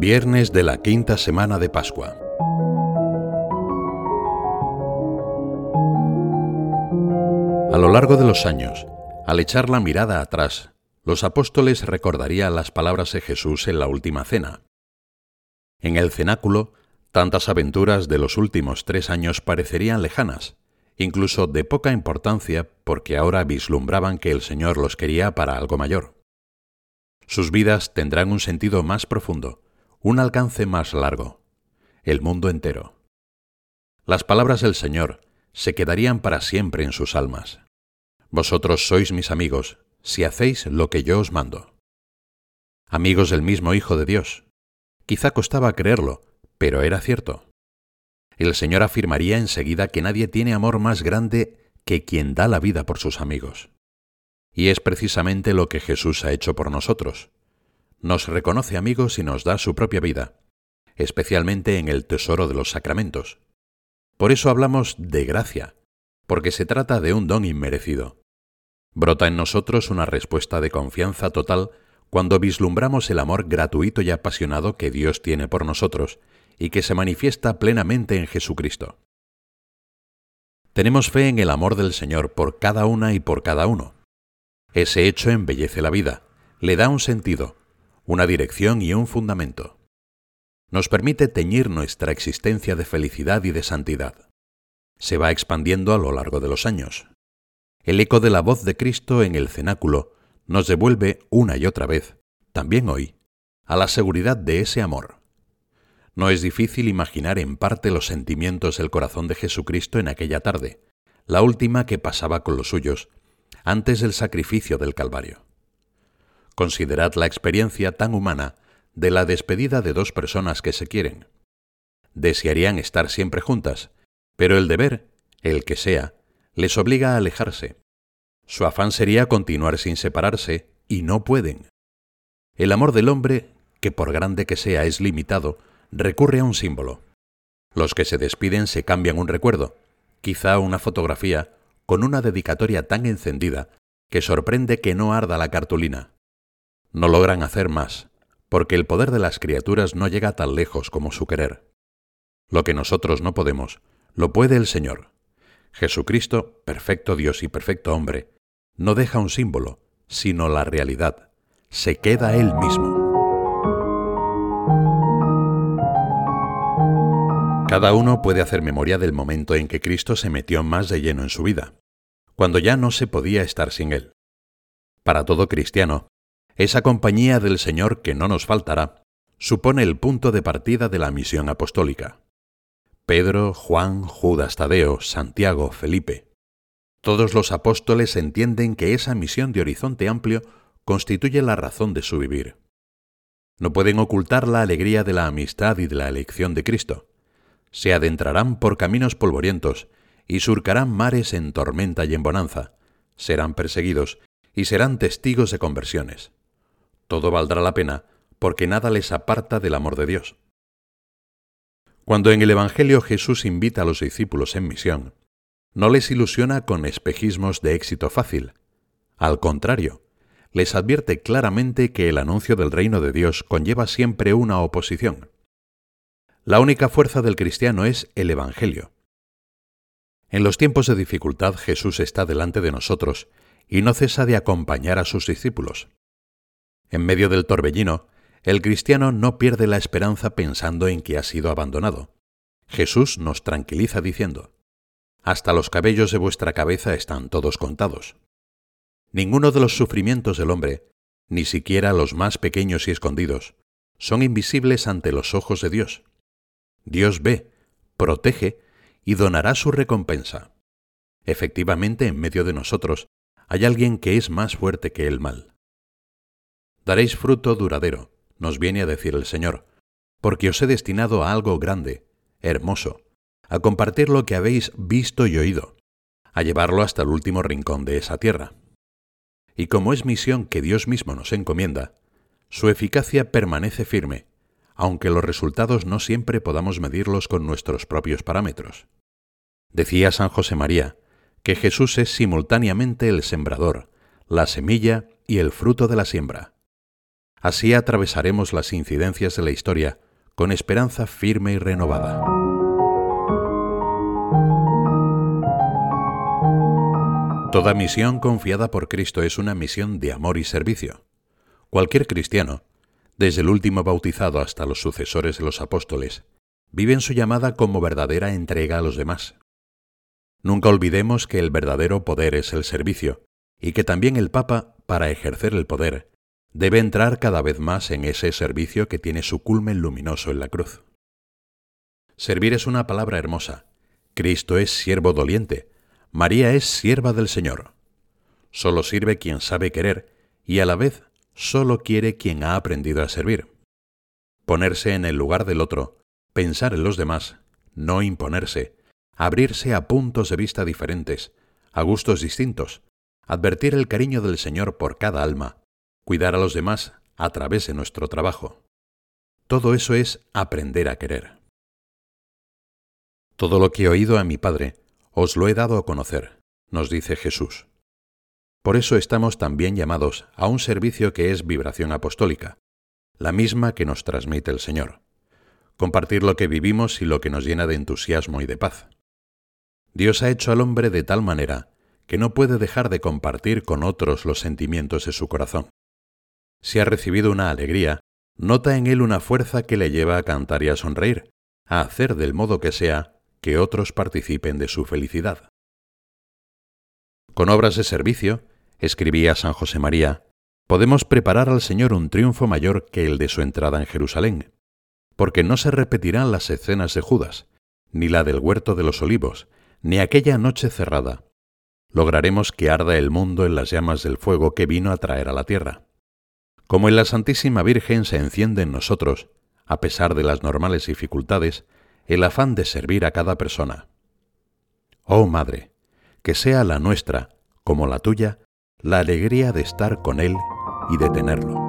Viernes de la quinta semana de Pascua. A lo largo de los años, al echar la mirada atrás, los apóstoles recordarían las palabras de Jesús en la última cena. En el cenáculo, tantas aventuras de los últimos tres años parecerían lejanas, incluso de poca importancia porque ahora vislumbraban que el Señor los quería para algo mayor. Sus vidas tendrán un sentido más profundo, un alcance más largo, el mundo entero. Las palabras del Señor se quedarían para siempre en sus almas. Vosotros sois mis amigos, si hacéis lo que yo os mando. Amigos del mismo Hijo de Dios. Quizá costaba creerlo, pero era cierto. El Señor afirmaría enseguida que nadie tiene amor más grande que quien da la vida por sus amigos. Y es precisamente lo que Jesús ha hecho por nosotros nos reconoce amigos y nos da su propia vida, especialmente en el tesoro de los sacramentos. Por eso hablamos de gracia, porque se trata de un don inmerecido. Brota en nosotros una respuesta de confianza total cuando vislumbramos el amor gratuito y apasionado que Dios tiene por nosotros y que se manifiesta plenamente en Jesucristo. Tenemos fe en el amor del Señor por cada una y por cada uno. Ese hecho embellece la vida, le da un sentido, una dirección y un fundamento. Nos permite teñir nuestra existencia de felicidad y de santidad. Se va expandiendo a lo largo de los años. El eco de la voz de Cristo en el cenáculo nos devuelve una y otra vez, también hoy, a la seguridad de ese amor. No es difícil imaginar en parte los sentimientos del corazón de Jesucristo en aquella tarde, la última que pasaba con los suyos, antes del sacrificio del Calvario. Considerad la experiencia tan humana de la despedida de dos personas que se quieren. Desearían estar siempre juntas, pero el deber, el que sea, les obliga a alejarse. Su afán sería continuar sin separarse, y no pueden. El amor del hombre, que por grande que sea es limitado, recurre a un símbolo. Los que se despiden se cambian un recuerdo, quizá una fotografía, con una dedicatoria tan encendida que sorprende que no arda la cartulina no logran hacer más, porque el poder de las criaturas no llega tan lejos como su querer. Lo que nosotros no podemos, lo puede el Señor. Jesucristo, perfecto Dios y perfecto hombre, no deja un símbolo, sino la realidad. Se queda Él mismo. Cada uno puede hacer memoria del momento en que Cristo se metió más de lleno en su vida, cuando ya no se podía estar sin Él. Para todo cristiano, esa compañía del Señor que no nos faltará supone el punto de partida de la misión apostólica. Pedro, Juan, Judas Tadeo, Santiago, Felipe. Todos los apóstoles entienden que esa misión de horizonte amplio constituye la razón de su vivir. No pueden ocultar la alegría de la amistad y de la elección de Cristo. Se adentrarán por caminos polvorientos y surcarán mares en tormenta y en bonanza. Serán perseguidos y serán testigos de conversiones todo valdrá la pena, porque nada les aparta del amor de Dios. Cuando en el Evangelio Jesús invita a los discípulos en misión, no les ilusiona con espejismos de éxito fácil. Al contrario, les advierte claramente que el anuncio del reino de Dios conlleva siempre una oposición. La única fuerza del cristiano es el Evangelio. En los tiempos de dificultad Jesús está delante de nosotros y no cesa de acompañar a sus discípulos. En medio del torbellino, el cristiano no pierde la esperanza pensando en que ha sido abandonado. Jesús nos tranquiliza diciendo, Hasta los cabellos de vuestra cabeza están todos contados. Ninguno de los sufrimientos del hombre, ni siquiera los más pequeños y escondidos, son invisibles ante los ojos de Dios. Dios ve, protege y donará su recompensa. Efectivamente, en medio de nosotros hay alguien que es más fuerte que el mal daréis fruto duradero, nos viene a decir el Señor, porque os he destinado a algo grande, hermoso, a compartir lo que habéis visto y oído, a llevarlo hasta el último rincón de esa tierra. Y como es misión que Dios mismo nos encomienda, su eficacia permanece firme, aunque los resultados no siempre podamos medirlos con nuestros propios parámetros. Decía San José María que Jesús es simultáneamente el sembrador, la semilla y el fruto de la siembra. Así atravesaremos las incidencias de la historia con esperanza firme y renovada. Toda misión confiada por Cristo es una misión de amor y servicio. Cualquier cristiano, desde el último bautizado hasta los sucesores de los apóstoles, vive en su llamada como verdadera entrega a los demás. Nunca olvidemos que el verdadero poder es el servicio, y que también el Papa, para ejercer el poder, debe entrar cada vez más en ese servicio que tiene su culmen luminoso en la cruz. Servir es una palabra hermosa. Cristo es siervo doliente. María es sierva del Señor. Solo sirve quien sabe querer y a la vez solo quiere quien ha aprendido a servir. Ponerse en el lugar del otro, pensar en los demás, no imponerse, abrirse a puntos de vista diferentes, a gustos distintos, advertir el cariño del Señor por cada alma, cuidar a los demás a través de nuestro trabajo. Todo eso es aprender a querer. Todo lo que he oído a mi Padre, os lo he dado a conocer, nos dice Jesús. Por eso estamos también llamados a un servicio que es vibración apostólica, la misma que nos transmite el Señor. Compartir lo que vivimos y lo que nos llena de entusiasmo y de paz. Dios ha hecho al hombre de tal manera que no puede dejar de compartir con otros los sentimientos de su corazón si ha recibido una alegría, nota en él una fuerza que le lleva a cantar y a sonreír, a hacer del modo que sea que otros participen de su felicidad. Con obras de servicio, escribía San José María, podemos preparar al Señor un triunfo mayor que el de su entrada en Jerusalén, porque no se repetirán las escenas de Judas, ni la del huerto de los olivos, ni aquella noche cerrada. Lograremos que arda el mundo en las llamas del fuego que vino a traer a la tierra. Como en la Santísima Virgen se enciende en nosotros, a pesar de las normales dificultades, el afán de servir a cada persona. Oh Madre, que sea la nuestra, como la tuya, la alegría de estar con Él y de tenerlo.